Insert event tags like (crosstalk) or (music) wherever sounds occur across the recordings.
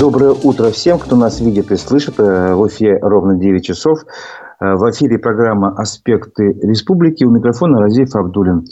Доброе утро всем, кто нас видит и слышит. Э, в эфире ровно 9 часов. Э, в эфире программа «Аспекты республики». У микрофона Разиф Абдулин.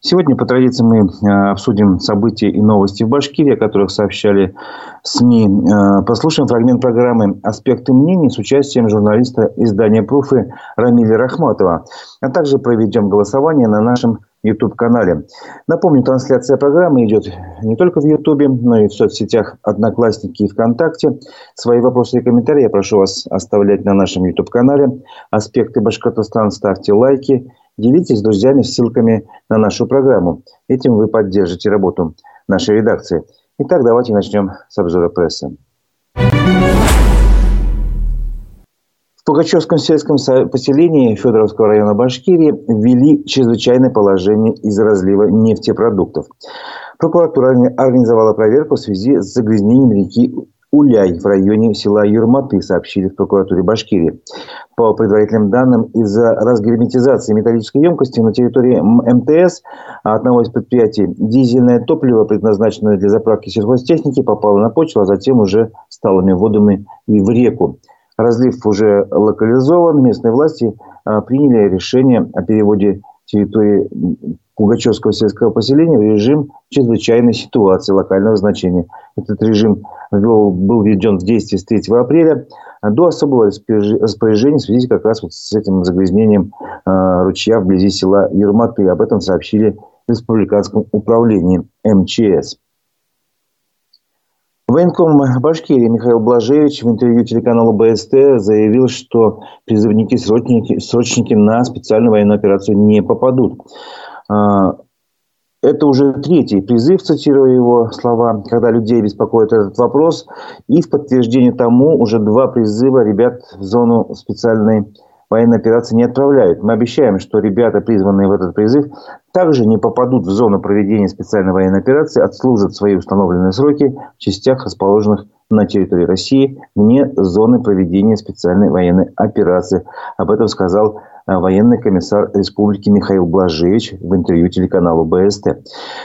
Сегодня, по традиции, мы э, обсудим события и новости в Башкирии, о которых сообщали СМИ. Послушаем фрагмент программы «Аспекты мнений» с участием журналиста издания «Пруфы» Рамиля Рахматова. А также проведем голосование на нашем YouTube-канале. Напомню, трансляция программы идет не только в YouTube, но и в соцсетях Одноклассники и ВКонтакте. Свои вопросы и комментарии я прошу вас оставлять на нашем YouTube-канале. Аспекты Башкортостана ставьте лайки, делитесь с друзьями ссылками на нашу программу. Этим вы поддержите работу нашей редакции. Итак, давайте начнем с обзора прессы. В Пугачевском сельском поселении Федоровского района Башкирии ввели чрезвычайное положение из-за разлива нефтепродуктов. Прокуратура организовала проверку в связи с загрязнением реки Уляй в районе села Юрматы, сообщили в прокуратуре Башкирии. По предварительным данным, из-за разгерметизации металлической емкости на территории МТС одного из предприятий дизельное топливо, предназначенное для заправки сельхозтехники, попало на почву, а затем уже сталыми водами и в реку. Разлив уже локализован. Местные власти а, приняли решение о переводе территории Пугачевского сельского поселения в режим чрезвычайной ситуации локального значения. Этот режим был введен в действие с 3 апреля до особого распоряжения в связи как раз вот с этим загрязнением а, ручья вблизи села Ерматы. Об этом сообщили в Республиканском управлении МЧС. Военком Башкирии Михаил Блажевич в интервью телеканалу БСТ заявил, что призывники-срочники срочники на специальную военную операцию не попадут. А, это уже третий призыв, цитирую его слова, когда людей беспокоит этот вопрос. И в подтверждение тому уже два призыва ребят в зону специальной военной операции не отправляют. Мы обещаем, что ребята, призванные в этот призыв, также не попадут в зону проведения специальной военной операции, отслужат свои установленные сроки в частях, расположенных на территории России, вне зоны проведения специальной военной операции. Об этом сказал э, военный комиссар республики Михаил Блажевич в интервью телеканалу БСТ.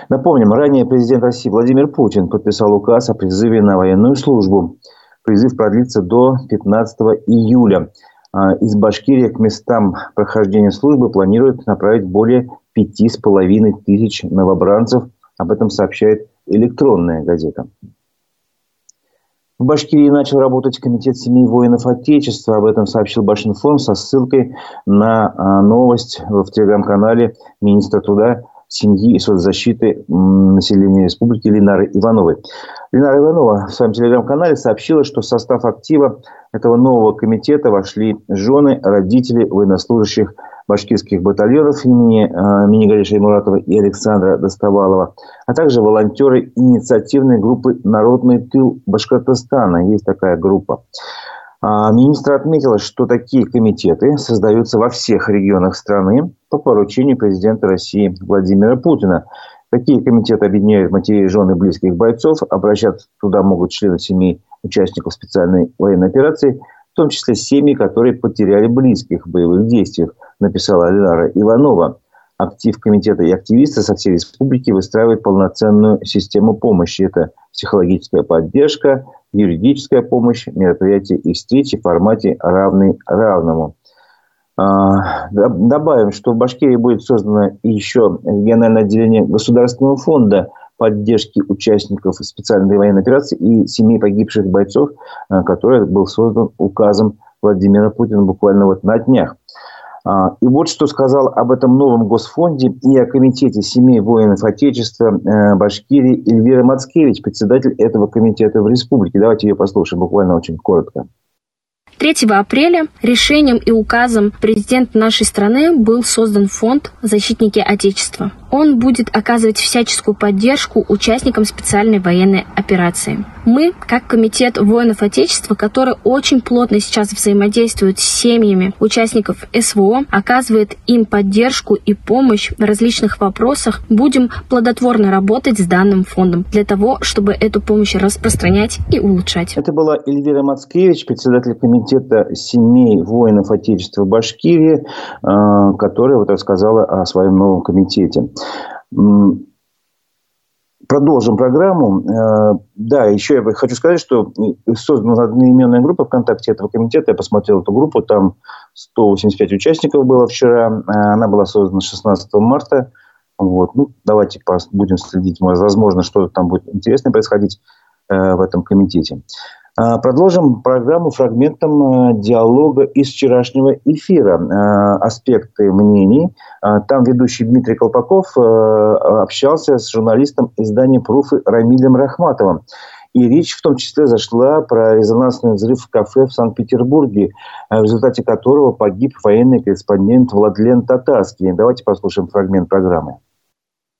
Напомним, ранее президент России Владимир Путин подписал указ о призыве на военную службу. Призыв продлится до 15 июля. А, из Башкирии к местам прохождения службы планируют направить более пяти с половиной тысяч новобранцев. Об этом сообщает электронная газета. В Башкирии начал работать Комитет семей воинов Отечества. Об этом сообщил Башинформ со ссылкой на а, новость в телеграм-канале министра труда семьи и соцзащиты населения республики Ленары Ивановой. Ленара Иванова в своем телеграм-канале сообщила, что в состав актива этого нового комитета вошли жены, родители военнослужащих башкирских батальонов имени э, Минигари Шаймуратова и Александра Доставалова, а также волонтеры инициативной группы «Народный тыл Башкортостана». Есть такая группа. А, министр отметила, что такие комитеты создаются во всех регионах страны по поручению президента России Владимира Путина. Такие комитеты объединяют матерей, жены близких бойцов. Обращаться туда могут члены семей участников специальной военной операции, в том числе семьи, которые потеряли близких в боевых действиях, написала Алинара Иванова. Актив комитета и активисты со всей республики выстраивают полноценную систему помощи. Это психологическая поддержка, юридическая помощь, мероприятия и встречи в формате равный равному. А, добавим, что в Башкирии будет создано еще региональное отделение Государственного фонда поддержки участников специальной военной операции и семей погибших бойцов, а, который был создан указом Владимира Путина буквально вот на днях. А, и вот что сказал об этом новом госфонде и о комитете семей воинов Отечества э, Башкирии Эльвира Мацкевич, председатель этого комитета в республике. Давайте ее послушаем буквально очень коротко. 3 апреля решением и указом президента нашей страны был создан фонд «Защитники Отечества». Он будет оказывать всяческую поддержку участникам специальной военной операции. Мы, как Комитет воинов Отечества, который очень плотно сейчас взаимодействует с семьями участников СВО, оказывает им поддержку и помощь в различных вопросах, будем плодотворно работать с данным фондом для того, чтобы эту помощь распространять и улучшать. Это была Эльвира Мацкевич, председатель Комитета семей воинов Отечества Башкирии, э, которая вот рассказала о своем новом комитете. Продолжим программу. Э, да, еще я хочу сказать, что создана одноименная группа ВКонтакте этого комитета. Я посмотрел эту группу, там 185 участников было вчера. Она была создана 16 марта. Вот. Ну, давайте будем следить. Возможно, что там будет интересно происходить в этом комитете. А, продолжим программу фрагментом э, диалога из вчерашнего эфира. Э, аспекты мнений. А, там ведущий Дмитрий Колпаков э, общался с журналистом издания «Пруфы» Рамилем Рахматовым. И речь в том числе зашла про резонансный взрыв в кафе в Санкт-Петербурге, в результате которого погиб военный корреспондент Владлен Татарский. Давайте послушаем фрагмент программы.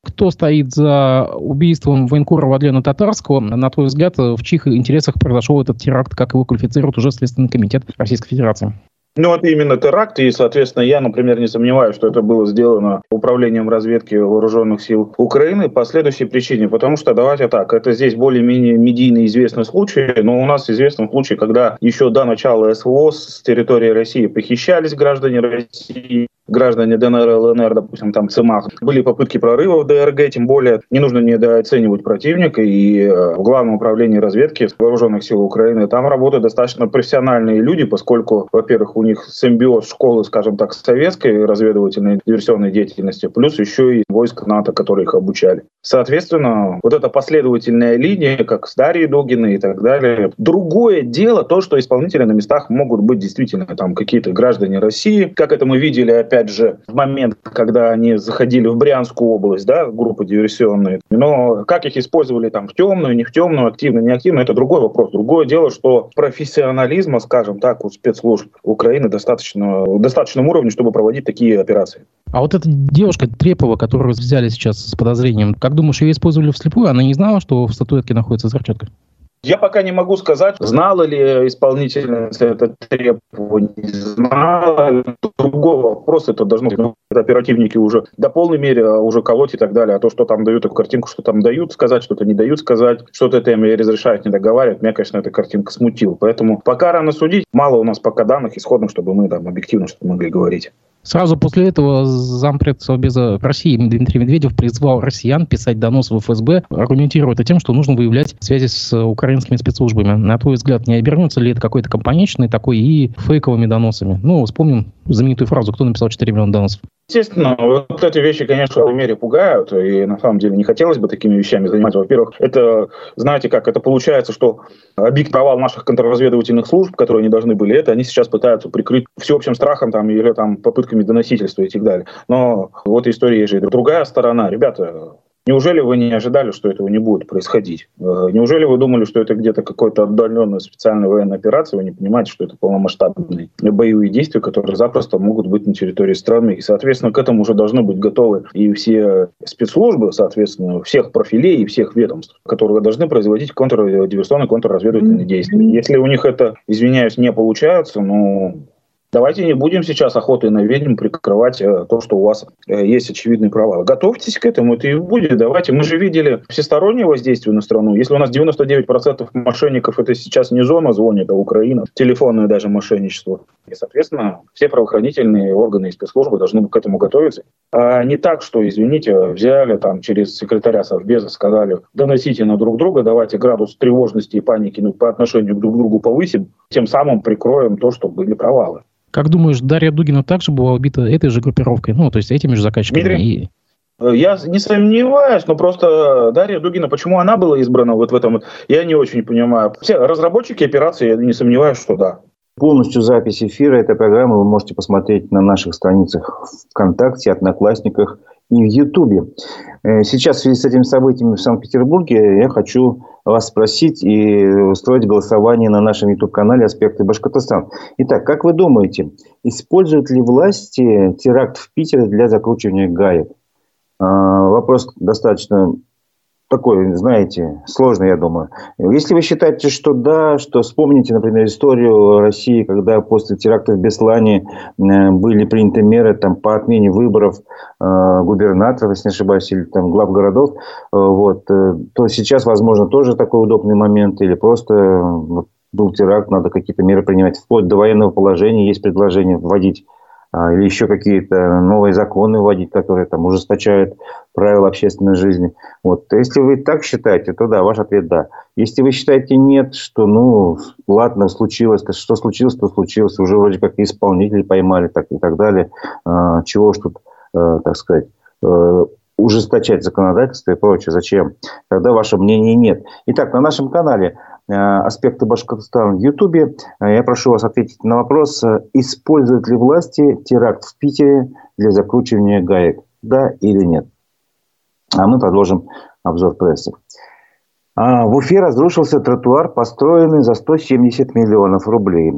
Кто стоит за убийством военкора Вадлена Татарского? На твой взгляд, в чьих интересах произошел этот теракт? Как его квалифицирует уже Следственный комитет Российской Федерации? Ну, это именно теракт, и, соответственно, я, например, не сомневаюсь, что это было сделано управлением разведки вооруженных сил Украины по следующей причине, потому что, давайте так, это здесь более-менее медийно известный случай, но у нас известный случай, когда еще до начала СВО с территории России похищались граждане России, граждане ДНР, ЛНР, допустим, там ЦМАХ, были попытки прорыва в ДРГ, тем более не нужно недооценивать противника, и э, в Главном управлении разведки Вооруженных сил Украины. Там работают достаточно профессиональные люди, поскольку, во-первых, у них симбиоз школы, скажем так, советской разведывательной диверсионной деятельности, плюс еще и войск НАТО, которые их обучали. Соответственно, вот эта последовательная линия, как с Дарьей Дугиной и так далее. Другое дело то, что исполнители на местах могут быть действительно там какие-то граждане России, как это мы видели опять же, в момент, когда они заходили в Брянскую область, да, группы диверсионные. Но как их использовали там в темную, не в темную, активно, не активно, это другой вопрос. Другое дело, что профессионализма, скажем так, у спецслужб Украины достаточно, достаточном уровне, чтобы проводить такие операции. А вот эта девушка Трепова, которую взяли сейчас с подозрением, как думаешь, ее использовали вслепую? Она не знала, что в статуэтке находится взрывчатка? Я пока не могу сказать, знала ли исполнительница это требование, знала. Другой вопрос, это должно быть оперативники уже до полной мере а уже колоть и так далее. А то, что там дают эту картинку, что там дают сказать, что-то не дают сказать, что-то это им разрешают, не договаривать, меня, конечно, эта картинка смутила. Поэтому пока рано судить, мало у нас пока данных исходных, чтобы мы там объективно что-то могли говорить. Сразу после этого зампред Совбеза России Дмитрий Медведев призвал россиян писать донос в ФСБ, аргументируя это тем, что нужно выявлять связи с украинскими спецслужбами. На твой взгляд, не обернется ли это какой-то компанечной такой и фейковыми доносами? Ну, вспомним знаменитую фразу «Кто написал 4 миллиона доносов?» Естественно, вот эти вещи, конечно, в мере пугают, и на самом деле не хотелось бы такими вещами заниматься. Во-первых, это, знаете как, это получается, что объект провал наших контрразведывательных служб, которые они должны были, это они сейчас пытаются прикрыть всеобщим страхом там, или там, попытками доносительства и так далее. Но вот история же другая сторона. Ребята, Неужели вы не ожидали, что этого не будет происходить? Э, неужели вы думали, что это где-то какой-то отдаленная специальная военная операция? Вы не понимаете, что это полномасштабные боевые действия, которые запросто могут быть на территории страны. И, соответственно, к этому уже должны быть готовы и все спецслужбы, соответственно, всех профилей и всех ведомств, которые должны производить контрдиверсионные, контрразведывательные действия. Если у них это, извиняюсь, не получается, ну, Давайте не будем сейчас охотой на ведьм прикрывать э, то, что у вас э, есть очевидный провал. Готовьтесь к этому, это и будет. Давайте. Мы же видели всестороннее воздействие на страну. Если у нас 99% мошенников, это сейчас не зона звонит, а Украина, телефонное даже мошенничество. И, соответственно, все правоохранительные органы и спецслужбы должны к этому готовиться. А не так, что, извините, взяли там через секретаря Совбеза, сказали, доносите на друг друга, давайте градус тревожности и паники ну, по отношению к друг другу повысим, тем самым прикроем то, что были провалы. Как думаешь, Дарья Дугина также была убита этой же группировкой, ну, то есть этими же заказчиками? Дмитрий, и... Я не сомневаюсь, но просто Дарья Дугина, почему она была избрана вот в этом, я не очень понимаю. Все разработчики операции, я не сомневаюсь, что да. Полностью запись эфира этой программы вы можете посмотреть на наших страницах ВКонтакте, Одноклассниках и в Ютубе. Э, сейчас в связи с этими событиями в Санкт-Петербурге я хочу вас спросить и устроить голосование на нашем YouTube-канале «Аспекты Башкортостан». Итак, как вы думаете, используют ли власти теракт в Питере для закручивания гаек? А, вопрос достаточно такой, знаете, сложный, я думаю. Если вы считаете, что да, что вспомните, например, историю России, когда после терактов в Беслане э, были приняты меры там, по отмене выборов э, губернаторов, если не ошибаюсь, или там, глав городов, э, вот, э, то сейчас, возможно, тоже такой удобный момент, или просто вот, был теракт, надо какие-то меры принимать. Вплоть до военного положения есть предложение вводить или еще какие-то новые законы вводить, которые там ужесточают правила общественной жизни. Вот. Если вы так считаете, то да, ваш ответ да. Если вы считаете нет, что ну ладно, случилось, что случилось, то случилось, уже вроде как исполнители поймали так, и так далее. А, чего уж тут, а, так сказать, а, ужесточать законодательство и прочее. Зачем? Тогда ваше мнение нет. Итак, на нашем канале Э, аспекты Башкортостана в Ютубе. Э, я прошу вас ответить на вопрос, э, используют ли власти теракт в Питере для закручивания гаек? Да или нет? А мы продолжим обзор прессы. А, в Уфе разрушился тротуар, построенный за 170 миллионов рублей.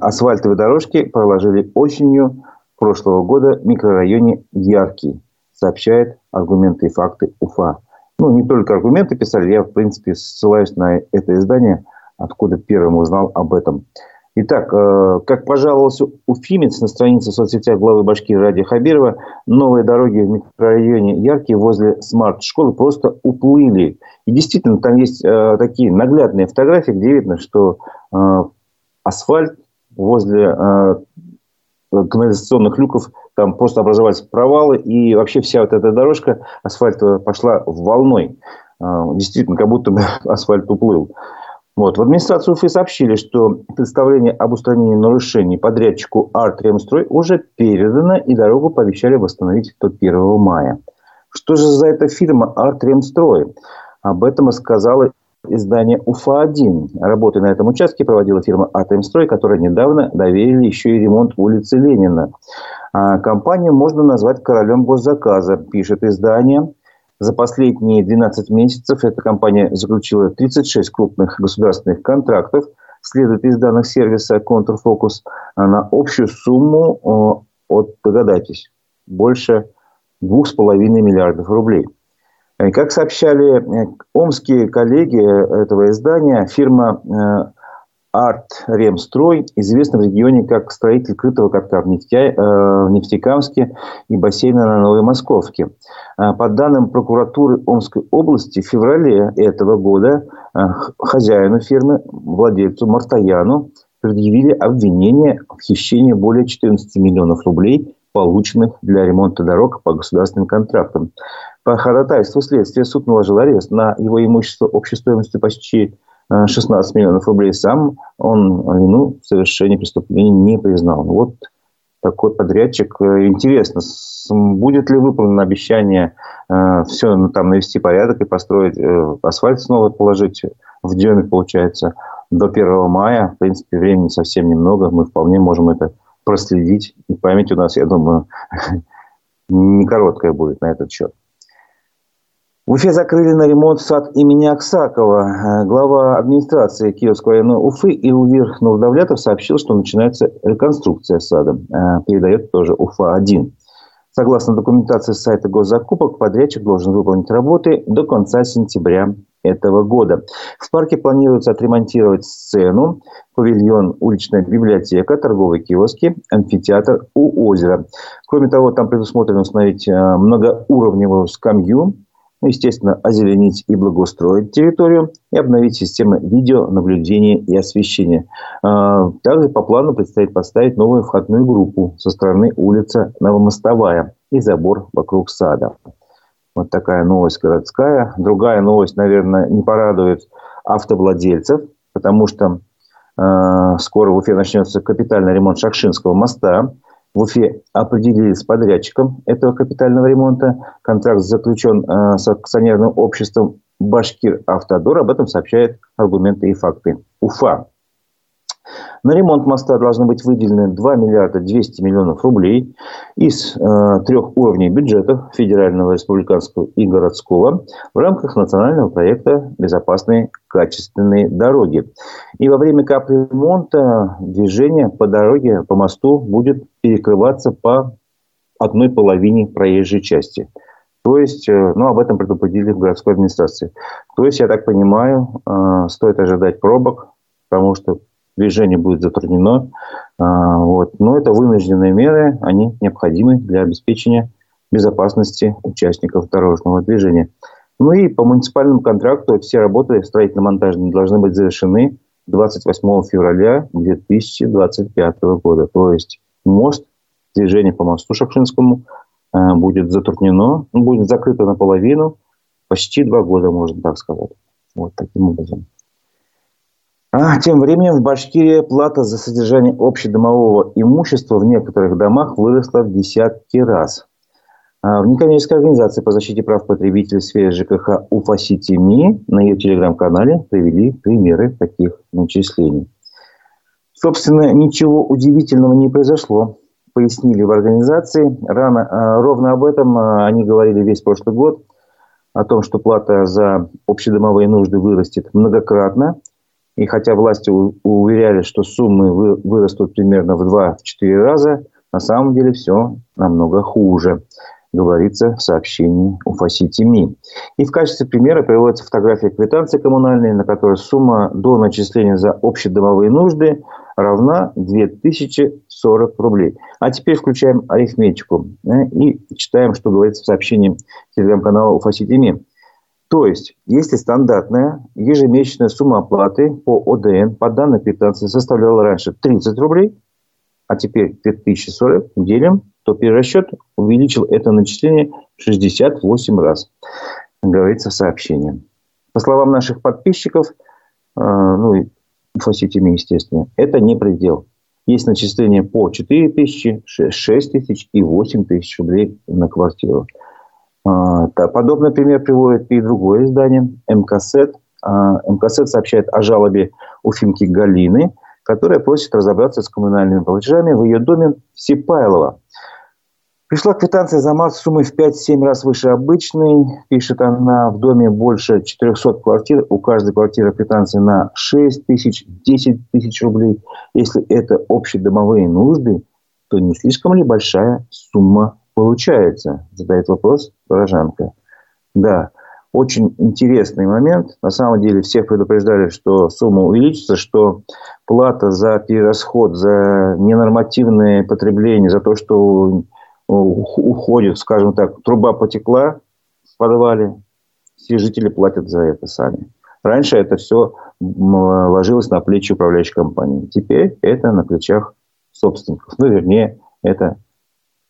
Асфальтовые дорожки проложили осенью прошлого года в микрорайоне Яркий, сообщает аргументы и факты УФА ну, не только аргументы писали, я, в принципе, ссылаюсь на это издание, откуда первым узнал об этом. Итак, э, как пожаловался уфимец на странице в соцсетях главы Башкирии Ради Хабирова, новые дороги в микрорайоне Яркие возле смарт-школы просто уплыли. И действительно, там есть э, такие наглядные фотографии, где видно, что э, асфальт возле канализационных люков там просто образовались провалы, и вообще вся вот эта дорожка асфальтовая пошла волной. А, действительно, как будто бы (laughs) асфальт уплыл. Вот. В администрацию Уфы сообщили, что представление об устранении нарушений подрядчику «Артремстрой» уже передано, и дорогу пообещали восстановить до 1 мая. Что же за эта фирма «Артремстрой»? Об этом рассказала издание «Уфа-1». Работы на этом участке проводила фирма «Атомстрой», которая недавно доверили еще и ремонт улицы Ленина. А компанию можно назвать королем госзаказа, пишет издание. За последние 12 месяцев эта компания заключила 36 крупных государственных контрактов, следует из данных сервиса Контрфокус, на общую сумму, от, догадайтесь, больше 2,5 миллиардов рублей. Э, как сообщали э, омские коллеги этого издания, фирма э, Арт Ремстрой известна в регионе как строитель крытого катка в, Нефтя... в Нефтекамске и бассейна на Новой Московке. По данным прокуратуры Омской области, в феврале этого года хозяину фирмы, владельцу Мартаяну, предъявили обвинение в хищении более 14 миллионов рублей, полученных для ремонта дорог по государственным контрактам. По ходатайству следствия суд наложил арест на его имущество общей стоимостью почти 16 э, миллионов рублей. Сам он вину в совершении преступления не признал. Вот такой подрядчик. Э, интересно, будет ли выполнено обещание э, все ну, там навести порядок и построить, э, асфальт снова положить в Деме, получается, до 1 мая. В принципе, времени совсем немного. Мы вполне можем это проследить. И память у нас, я думаю, (laughs) не короткая будет на этот счет. В Уфе закрыли на ремонт сад имени Аксакова. Э, глава администрации Киевского района Уфы Илвир Нурдавлятов сообщил, что начинается реконструкция сада. Э, передает тоже Уфа-1. Согласно документации сайта госзакупок, подрядчик должен выполнить работы до конца сентября этого года. В парке планируется отремонтировать сцену, павильон, уличная библиотека, торговые киоски, амфитеатр у озера. Кроме того, там предусмотрено установить э, многоуровневую скамью, ну, естественно, озеленить и благоустроить территорию и обновить системы видеонаблюдения и освещения. А, также по плану предстоит поставить новую входную группу со стороны улицы Новомостовая и забор вокруг сада. Вот такая новость городская. Другая новость, наверное, не порадует автовладельцев, потому что э, скоро в Уфе начнется капитальный ремонт Шакшинского моста в Уфе определились с подрядчиком этого капитального ремонта. Контракт заключен э, с акционерным обществом Башкир Автодор. Об этом сообщают аргументы и факты. Уфа. На ремонт моста должны быть выделены 2 миллиарда 200 миллионов рублей из э, трех уровней бюджетов федерального, республиканского и городского в рамках национального проекта «Безопасные качественные дороги». И во время капремонта движение по дороге, по мосту будет перекрываться по одной половине проезжей части. То есть, э, ну, об этом предупредили в городской администрации. То есть, я так понимаю, э, стоит ожидать пробок, потому что движение будет затруднено. А, вот. Но это вынужденные меры, они необходимы для обеспечения безопасности участников дорожного движения. Ну и по муниципальному контракту все работы строительно-монтажные должны быть завершены 28 февраля 2025 года. То есть мост движение по мосту Шапшинскому э, будет затруднено, будет закрыто наполовину, почти два года, можно так сказать. Вот таким образом. Тем временем в Башкирии плата за содержание общедомового имущества в некоторых домах выросла в десятки раз. А в некоммерческой организации по защите прав потребителей в сфере ЖКХ УФАСИТИМИ на ее телеграм-канале привели примеры таких начислений. Собственно, ничего удивительного не произошло, пояснили в организации. Рано, а, ровно об этом а, они говорили весь прошлый год, о том, что плата за общедомовые нужды вырастет многократно – и хотя власти уверяли, что суммы вырастут примерно в 2-4 раза, на самом деле все намного хуже, говорится в сообщении Уфа-Сити МИ. И в качестве примера приводится фотография квитанции коммунальной, на которой сумма до начисления за общедомовые нужды равна 2040 рублей. А теперь включаем арифметику э, и читаем, что говорится в сообщении телеграм-канала Уфа-Сити МИ. То есть, если стандартная ежемесячная сумма оплаты по ОДН по данной квитанции составляла раньше 30 рублей, а теперь 2040 делим, то перерасчет увеличил это начисление в 68 раз, говорится в сообщении. По словам наших подписчиков, э, ну и фаситами, естественно, это не предел. Есть начисления по 4 тысячи, 6 тысяч и 8 тысяч рублей на квартиру. А, подобный пример приводит и другое издание, МКСЭТ. А, МКСЭТ сообщает о жалобе Уфимки Галины, которая просит разобраться с коммунальными платежами в ее доме Сипайлова. Пришла квитанция за март суммой в 5-7 раз выше обычной. Пишет она, в доме больше 400 квартир. У каждой квартиры квитанция на 6 тысяч, 10 тысяч рублей. Если это общедомовые нужды, то не слишком ли большая сумма получается? Задает вопрос горожанка. Да, очень интересный момент. На самом деле всех предупреждали, что сумма увеличится, что плата за перерасход, за ненормативное потребление, за то, что уходит, скажем так, труба потекла в подвале, все жители платят за это сами. Раньше это все ложилось на плечи управляющей компании. Теперь это на плечах собственников. Ну, вернее, это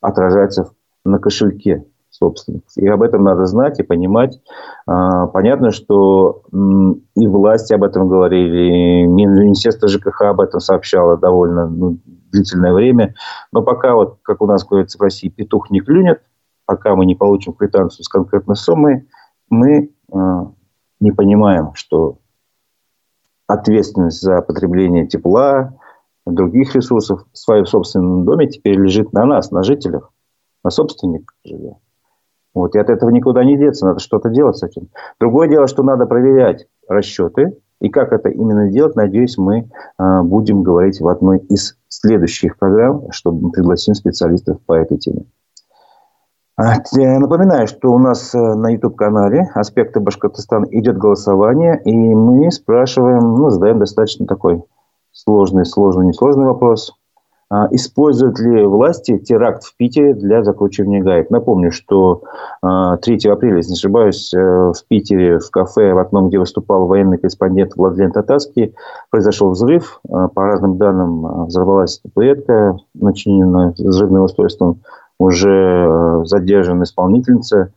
отражается на кошельке собственников. И об этом надо знать и понимать. А, понятно, что и власти об этом говорили, и Министерство ЖКХ об этом сообщало довольно ну, длительное время. Но пока, вот, как у нас говорится в России, петух не клюнет, пока мы не получим квитанцию с конкретной суммой, мы а, не понимаем, что ответственность за потребление тепла, других ресурсов в своем собственном доме теперь лежит на нас, на жителях на собственник живет. Вот, и от этого никуда не деться, надо что-то делать с этим. Другое дело, что надо проверять расчеты, и как это именно делать, надеюсь, мы э, будем говорить в одной из следующих программ, чтобы мы пригласим специалистов по этой теме. А, напоминаю, что у нас э, на YouTube-канале «Аспекты Башкортостана» идет голосование, и мы спрашиваем, ну, задаем достаточно такой сложный, сложный, несложный вопрос – используют ли власти теракт в Питере для закручивания гаек? Напомню, что 3 а, апреля, если не ошибаюсь, э, в Питере в кафе, в одном, где выступал военный корреспондент Владлен Татарский, произошел взрыв. А, по разным данным, взорвалась статуэтка, начиненная взрывным устройством. Уже задержана исполнительница,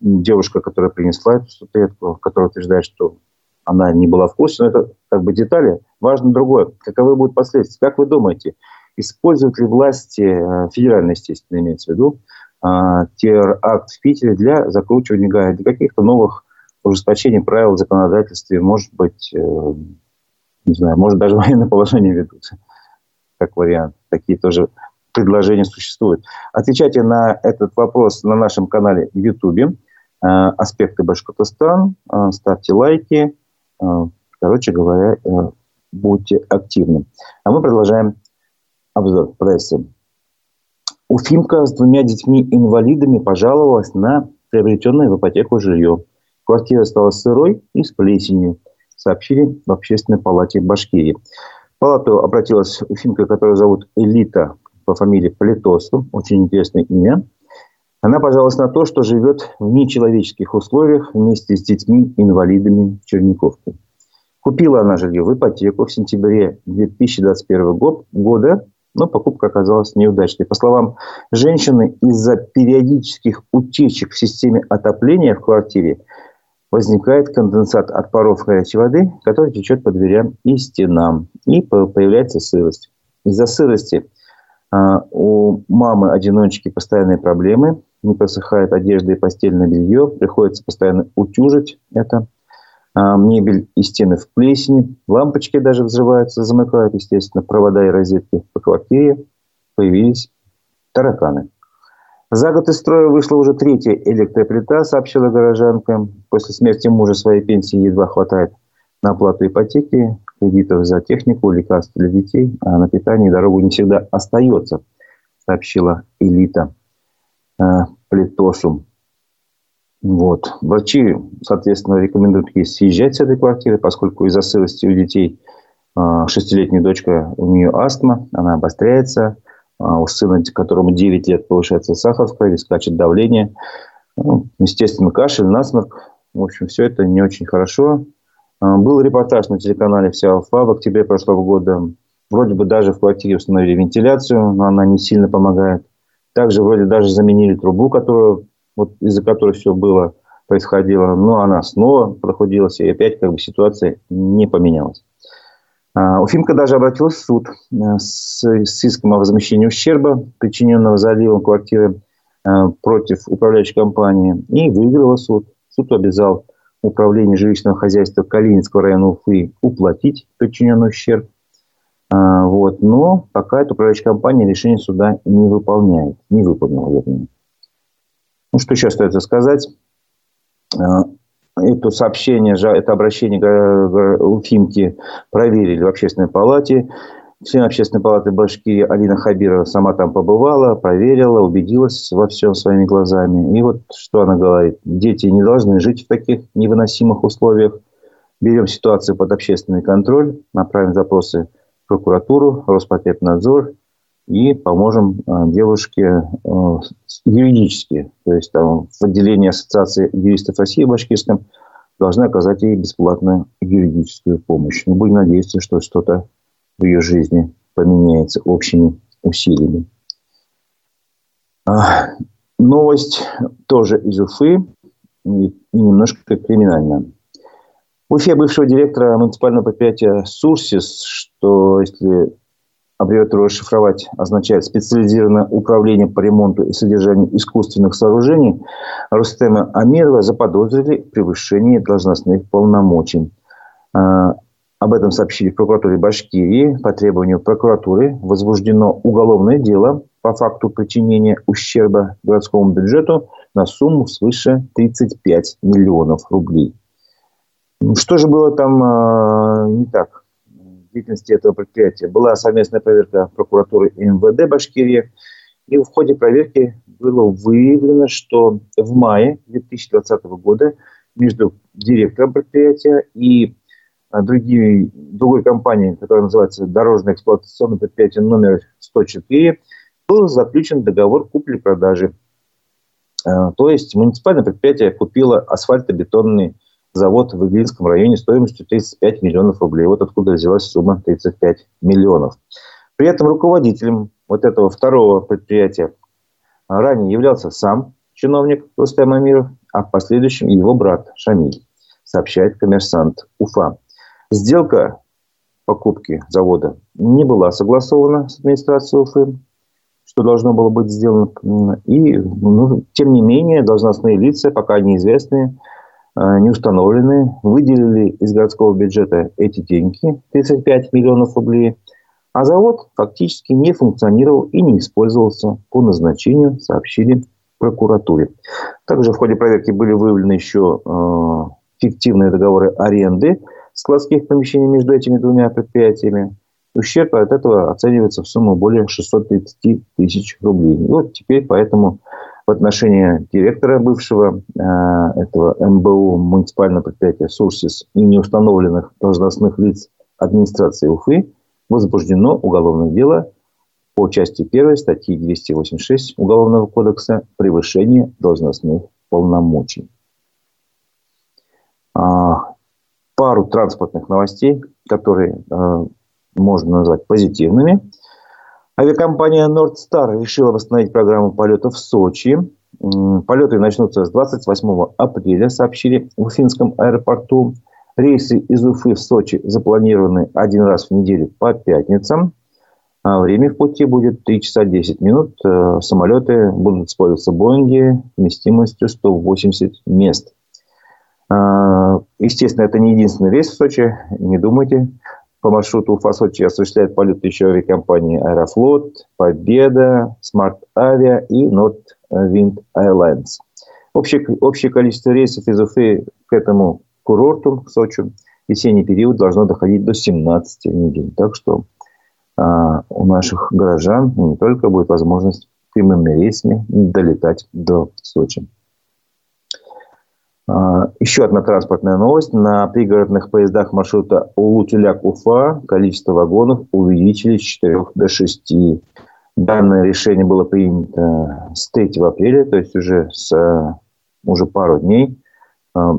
девушка, которая принесла эту статуэтку, которая утверждает, что она не была в курсе, но это как бы детали. Важно другое. Каковы будут последствия? Как вы думаете, используют ли власти, э, федеральные, естественно, имеется в виду, э, теракт в Питере для закручивания для каких-то новых ужесточений правил в законодательстве, может быть, э, не знаю, может даже (laughs) военное положение ведут, как вариант. Такие тоже предложения существуют. Отвечайте на этот вопрос на нашем канале в Ютубе. Аспекты Башкортостан. Ставьте лайки. Короче говоря, будьте активны. А мы продолжаем обзор прессы. Уфимка с двумя детьми-инвалидами пожаловалась на приобретенное в ипотеку жилье. Квартира стала сырой и с плесенью, сообщили в Общественной палате Башкирии. В палату обратилась Уфимка, которую зовут Элита по фамилии Плетосу, очень интересное имя. Она пожаловалась на то, что живет в нечеловеческих условиях вместе с детьми-инвалидами Черниковки. Купила она жилье в ипотеку в сентябре 2021 года но покупка оказалась неудачной. По словам женщины, из-за периодических утечек в системе отопления в квартире возникает конденсат от паров горячей воды, который течет по дверям и стенам, и появляется сырость. Из-за сырости а, у мамы-одиночки постоянные проблемы, не просыхает одежда и постельное белье, приходится постоянно утюжить это. А, мебель и стены в плесени, лампочки даже взрываются, замыкают, естественно, провода и розетки по квартире, появились тараканы. За год из строя вышла уже третья электроплита, сообщила горожанка. После смерти мужа своей пенсии едва хватает на оплату ипотеки, кредитов за технику, лекарств для детей, а на питание дорогу не всегда остается, сообщила элита э, Плитосум. Вот. Врачи, соответственно, рекомендуют ей съезжать с этой квартиры, поскольку из-за сырости у детей э, шестилетняя дочка, у нее астма, она обостряется – а у сына, которому 9 лет, повышается сахар в крови, скачет давление. Ну, естественно, кашель, насморк. В общем, все это не очень хорошо. А, был репортаж на телеканале «Вся Алфа» в октябре прошлого года. Вроде бы даже в квартире установили вентиляцию, но она не сильно помогает. Также вроде даже заменили трубу, которую, вот из-за которой все было, происходило. Но она снова прохудилась, и опять как бы ситуация не поменялась. А, Уфимка даже обратилась в суд э, с, с иском о возмещении ущерба, причиненного заливом квартиры э, против управляющей компании, и выиграла суд. Суд обязал управление жилищного хозяйства Калининского района Уфы уплатить причиненный ущерб. А, вот. Но пока эта управляющая компания решение суда не выполняет. Не выполнила, вернее. Ну, что еще остается сказать? А, это сообщение, это обращение Уфимки проверили в общественной палате. Член общественной палаты Башкирии Алина Хабирова сама там побывала, проверила, убедилась во всем своими глазами. И вот что она говорит. Дети не должны жить в таких невыносимых условиях. Берем ситуацию под общественный контроль, направим запросы в прокуратуру, Роспотребнадзор и поможем э, девушке э, юридически. То есть там, в отделении Ассоциации юристов России в Башкирском должны оказать ей бесплатную юридическую помощь. Мы будем надеяться, что что-то в ее жизни поменяется общими усилиями. А, новость тоже из Уфы и немножко криминальная. В Уфе бывшего директора муниципального предприятия «Сурсис», что, если аббревиатуру расшифровать означает специализированное управление по ремонту и содержанию искусственных сооружений, Рустема Амирова заподозрили в превышении должностных полномочий. А, об этом сообщили в прокуратуре Башкирии. По требованию прокуратуры возбуждено уголовное дело по факту причинения ущерба городскому бюджету на сумму свыше 35 миллионов рублей. Что же было там э, не так? Деятельности этого предприятия. Была совместная проверка прокуратуры и МВД Башкирии. И в ходе проверки было выявлено, что в мае 2020 года между директором предприятия и а, другими, другой компанией, которая называется Дорожное эксплуатационное предприятие номер 104, был заключен договор купли-продажи. А, то есть муниципальное предприятие купило асфальтобетонный завод в Иглинском районе стоимостью 35 миллионов рублей. Вот откуда взялась сумма 35 миллионов. При этом руководителем вот этого второго предприятия ранее являлся сам чиновник Рустем Амиров, а в последующем его брат Шамиль, сообщает коммерсант Уфа. Сделка покупки завода не была согласована с администрацией Уфы, что должно было быть сделано. И, ну, тем не менее, должностные лица, пока неизвестные, а, не установлены, выделили из городского бюджета эти деньги, 35 миллионов рублей, а завод фактически не функционировал и не использовался по назначению, сообщили прокуратуре. Также в ходе проверки были выявлены еще э, фиктивные договоры аренды складских помещений между этими двумя предприятиями. Ущерб от этого оценивается в сумму более 630 тысяч рублей. И вот теперь поэтому в отношении директора бывшего э, этого МБУ муниципального предприятия «Сурсис» и неустановленных должностных лиц администрации Уфы возбуждено уголовное дело по части 1 статьи 286 Уголовного кодекса «Превышение должностных полномочий». А, пару транспортных новостей, которые э, можно назвать позитивными – Авиакомпания Nordstar решила восстановить программу полетов в Сочи. Полеты начнутся с 28 апреля, сообщили в Уфимском аэропорту. Рейсы из Уфы в Сочи запланированы один раз в неделю по пятницам. А время в пути будет 3 часа 10 минут. Э, самолеты будут использоваться Боинги вместимостью 180 мест. А, естественно, это не единственный рейс в Сочи, не думайте. По маршруту Уфа-Сочи осуществляет полет еще авиакомпании Аэрофлот, Победа, Smartavia и Nordwind Airlines. Общее, общее количество рейсов из Уфы к этому курорту, к Сочи, в весенний период должно доходить до 17 недель. Так что а, у наших горожан не только будет возможность прямыми рейсами долетать до Сочи. А, еще одна транспортная новость. На пригородных поездах маршрута Улу-Тюляк-Уфа количество вагонов увеличили с 4 до 6. Данное решение было принято с 3 апреля, то есть уже, с, уже пару дней. А,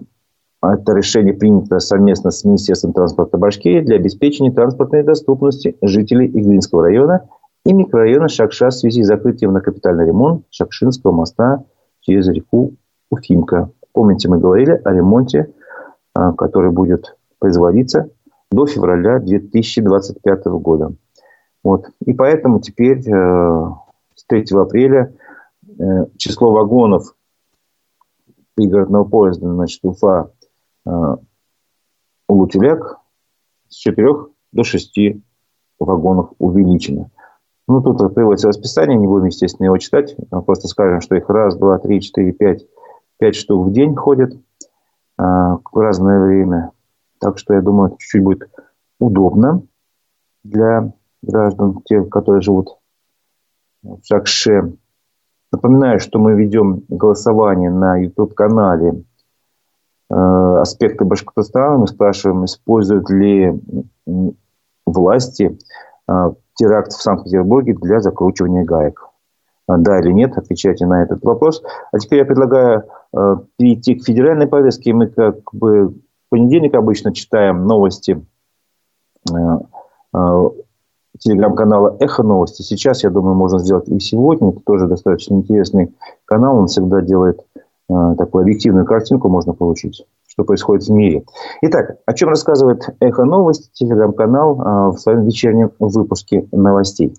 это решение принято совместно с Министерством транспорта Башкирии для обеспечения транспортной доступности жителей Иглинского района и микрорайона Шакша в связи с закрытием на капитальный ремонт Шакшинского моста через реку Уфимка. Помните, мы говорили о ремонте, а, который будет производиться до февраля 2025 года. Вот. И поэтому теперь э, с 3 апреля э, число вагонов пригородного поезда, значит, Уфа Э, Лутюляк с 4 до 6 вагонов увеличено. Ну, тут приводится расписание, не будем, естественно, его читать. Просто скажем, что их раз, два, три, четыре, пять, пять штук в день ходят а, в разное время. Так что, я думаю, чуть-чуть будет удобно для граждан, тех, которые живут в Шакше. Напоминаю, что мы ведем голосование на YouTube-канале Э, аспекты Башкортостана. Мы спрашиваем, используют ли власти э, теракт в Санкт-Петербурге для закручивания гаек. Э, да или нет, отвечайте на этот вопрос. А теперь я предлагаю перейти к федеральной повестке. Мы как бы в понедельник обычно читаем новости телеграм-канала «Эхо новости». Сейчас, я думаю, можно сделать и сегодня. Это тоже достаточно интересный канал. Он всегда делает Э, такую объективную картинку можно получить, что происходит в мире. Итак, о чем рассказывает «Эхо новости», телеграм-канал э, в своем вечернем выпуске новостей.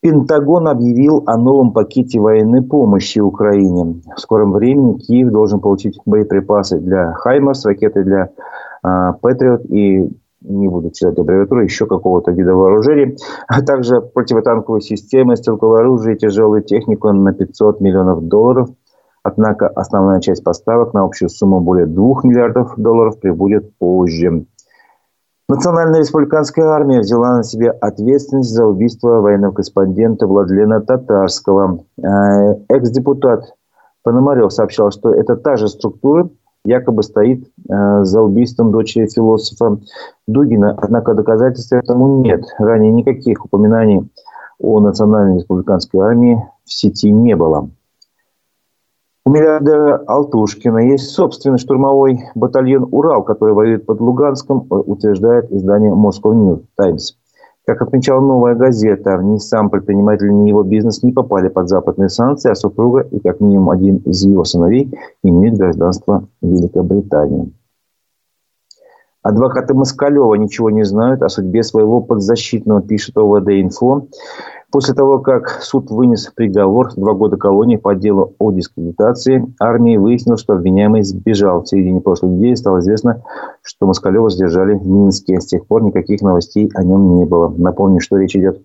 Пентагон объявил о новом пакете военной помощи Украине. В скором времени Киев должен получить боеприпасы для «Хаймарс», ракеты для э, «Патриот» и не буду читать аббревиатуру, еще какого-то вида вооружения, а также противотанковые системы, стрелковое оружие и тяжелую технику на 500 миллионов долларов – Однако основная часть поставок на общую сумму более 2 миллиардов долларов прибудет позже. Национальная республиканская армия взяла на себя ответственность за убийство военного корреспондента Владлена Татарского. Э, экс-депутат Пономарев сообщал, что это та же структура, якобы стоит э, за убийством дочери философа Дугина. Однако доказательств этому нет. Ранее никаких упоминаний о Национальной республиканской армии в сети не было. У миллиардера Алтушкина есть собственный штурмовой батальон «Урал», который воюет под Луганском, э, утверждает издание Moscow News Times. Как отмечала новая газета, ни сам предприниматель, ни его бизнес не попали под западные санкции, а супруга и как минимум один из его сыновей имеют гражданство Великобритании. Адвокаты Москалева ничего не знают о судьбе своего подзащитного, пишет ОВД-инфо. После того, как суд вынес приговор два года колонии по делу о дискредитации, армии выяснил, что обвиняемый сбежал. В середине прошлой недели стало известно, что Москалева задержали в Минске. С тех пор никаких новостей о нем не было. Напомню, что речь идет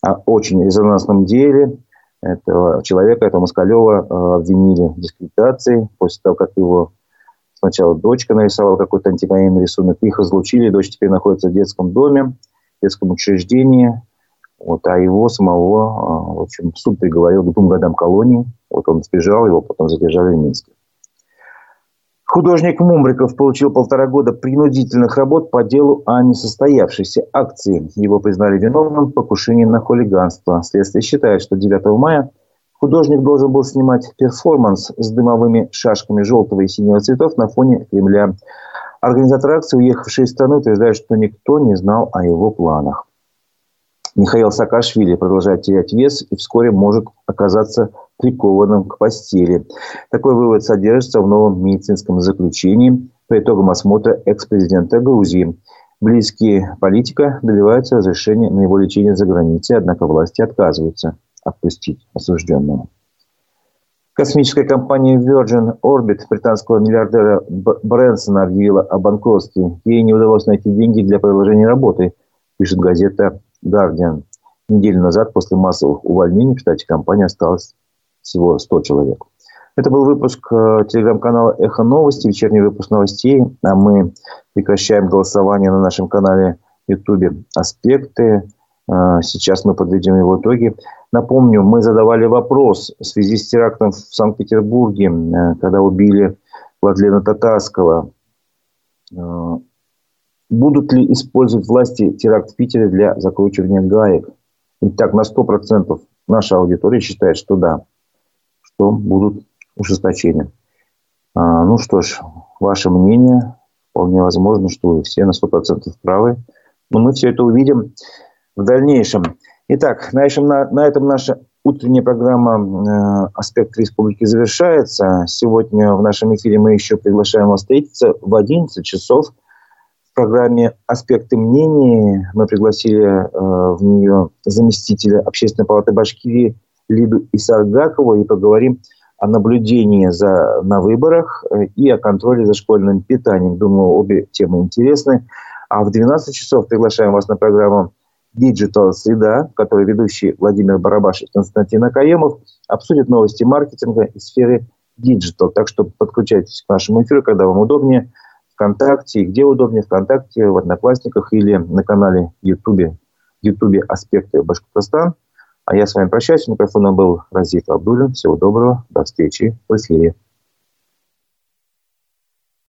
о очень резонансном деле. Этого человека, этого Москалева, э, обвинили в дискредитации после того, как его сначала дочка нарисовала какой-то антивоенный рисунок. Их разлучили, дочь теперь находится в детском доме, в детском учреждении. Вот, а его самого, а, в общем, суд приговорил к двум годам колонии. Вот он сбежал, его потом задержали в Минске. Художник Мумриков получил полтора года принудительных работ по делу о несостоявшейся акции. Его признали виновным в покушении на хулиганство. Следствие считает, что 9 мая художник должен был снимать перформанс с дымовыми шашками желтого и синего цветов на фоне Кремля. Организатор акции, уехавший из страны, утверждает, что никто не знал о его планах. Михаил Саакашвили продолжает терять вес и вскоре может оказаться прикованным к постели. Такой вывод содержится в новом медицинском заключении по итогам осмотра экс-президента Грузии. Близкие политика добиваются разрешения на его лечение за границей, однако власти отказываются отпустить осужденного. Космическая компания Virgin Orbit британского миллиардера Брэнсона объявила о банкротстве. Ей не удалось найти деньги для продолжения работы, пишет газета Guardian. Неделю назад после массовых увольнений в штате компании осталось всего 100 человек. Это был выпуск э, телеграм-канала «Эхо новости», вечерний выпуск новостей. А мы прекращаем голосование на нашем канале YouTube «Аспекты». Э, сейчас мы подведем его итоги. Напомню, мы задавали вопрос в связи с терактом в Санкт-Петербурге, э, когда убили Владлена Татарского. Будут ли использовать власти теракт в Питере для закручивания гаек? Итак, на 100% наша аудитория считает, что да, что будут ужесточения. А, ну что ж, ваше мнение. Вполне возможно, что вы все на 100% правы. Но мы все это увидим в дальнейшем. Итак, на этом, на, на этом наша утренняя программа э, «Аспект республики» завершается. Сегодня в нашем эфире мы еще приглашаем вас встретиться в 11 часов – программе «Аспекты мнений» мы пригласили э, в нее заместителя Общественной палаты Башкирии Лиду Исаргакову и поговорим о наблюдении за, на выборах э, и о контроле за школьным питанием. Думаю, обе темы интересны. А в 12 часов приглашаем вас на программу Digital Среда, в которой ведущий Владимир Барабаш и Константин Акаемов обсудят новости маркетинга и сферы Digital. Так что подключайтесь к нашему эфиру, когда вам удобнее – ВКонтакте, где удобнее, ВКонтакте, в Одноклассниках или на канале Ютубе, Ютубе «Аспекты Башкортостан». А я с вами прощаюсь. Микрофоном был Разит Абдулин. Всего доброго. До встречи в эфире.